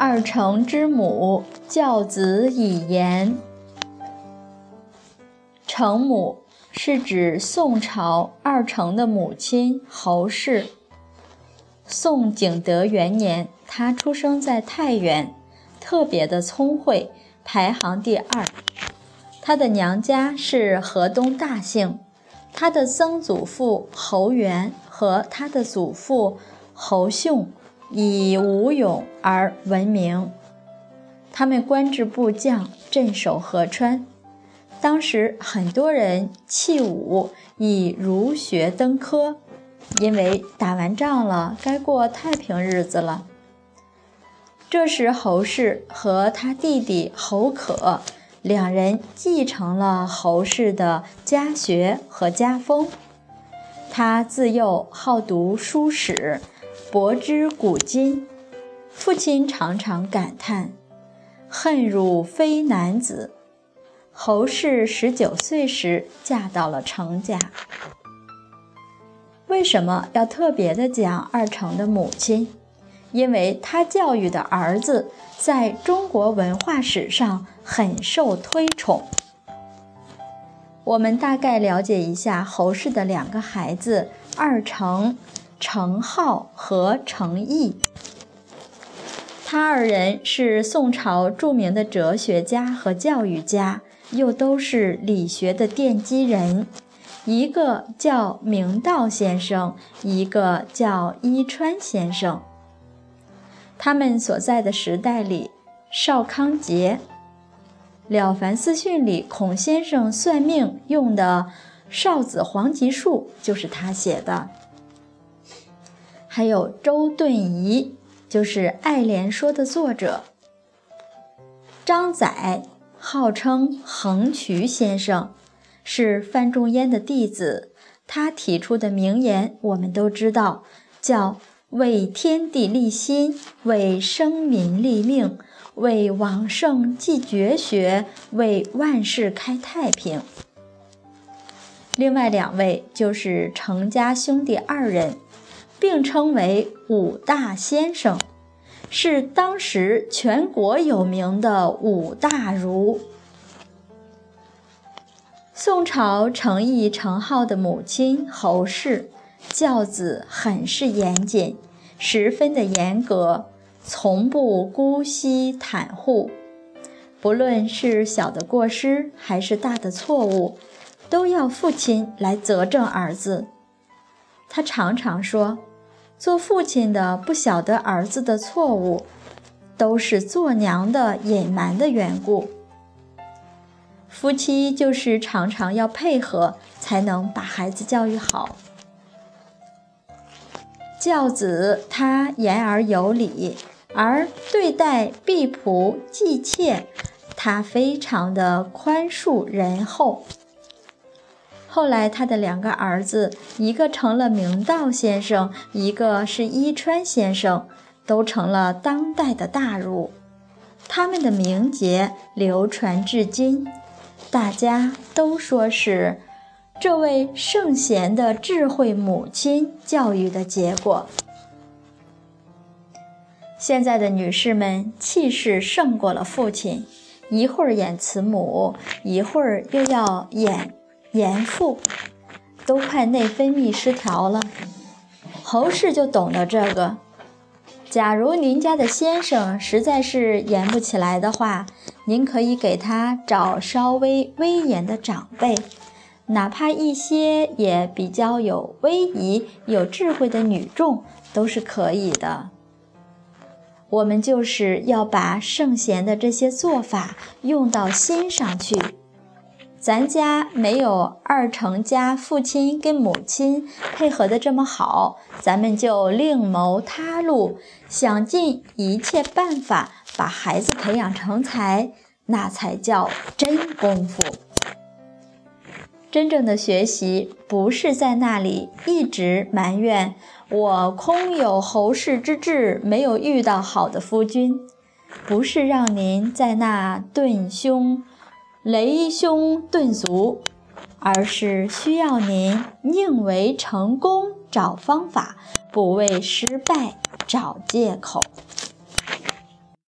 二程之母教子以言。程母是指宋朝二程的母亲侯氏。宋景德元年，她出生在太原，特别的聪慧，排行第二。她的娘家是河东大姓，她的曾祖父侯元和她的祖父侯雄以武勇而闻名。他们官至部将，镇守河川。当时很多人弃武，以儒学登科。因为打完仗了，该过太平日子了。这时，侯氏和他弟弟侯可两人继承了侯氏的家学和家风。他自幼好读书史，博知古今。父亲常常感叹：“恨汝非男子。”侯氏十九岁时嫁到了程家。为什么要特别的讲二程的母亲？因为他教育的儿子在中国文化史上很受推崇。我们大概了解一下侯氏的两个孩子二程程颢和程颐。他二人是宋朝著名的哲学家和教育家，又都是理学的奠基人。一个叫明道先生，一个叫伊川先生。他们所在的时代里，邵康节，《了凡四训》里孔先生算命用的少子黄吉术就是他写的。还有周敦颐，就是《爱莲说》的作者。张载，号称横渠先生。是范仲淹的弟子，他提出的名言我们都知道，叫“为天地立心，为生民立命，为往圣继绝学，为万世开太平”。另外两位就是程家兄弟二人，并称为五大先生，是当时全国有名的五大儒。宋朝程颐、程颢的母亲侯氏教子很是严谨，十分的严格，从不姑息袒护。不论是小的过失还是大的错误，都要父亲来责正儿子。他常常说，做父亲的不晓得儿子的错误，都是做娘的隐瞒的缘故。夫妻就是常常要配合，才能把孩子教育好。教子他言而有理，而对待婢仆姬妾，他非常的宽恕仁厚。后来他的两个儿子，一个成了明道先生，一个是伊川先生，都成了当代的大儒，他们的名节流传至今。大家都说是这位圣贤的智慧母亲教育的结果。现在的女士们气势胜过了父亲，一会儿演慈母，一会儿又要演严父，都快内分泌失调了。侯氏就懂得这个。假如您家的先生实在是严不起来的话，您可以给他找稍微威严的长辈，哪怕一些也比较有威仪、有智慧的女众都是可以的。我们就是要把圣贤的这些做法用到心上去。咱家没有二成家父亲跟母亲配合的这么好，咱们就另谋他路，想尽一切办法把孩子培养成才，那才叫真功夫。真正的学习不是在那里一直埋怨我空有侯氏之志，没有遇到好的夫君，不是让您在那顿胸。雷凶顿足，而是需要您宁为成功找方法，不为失败找借口。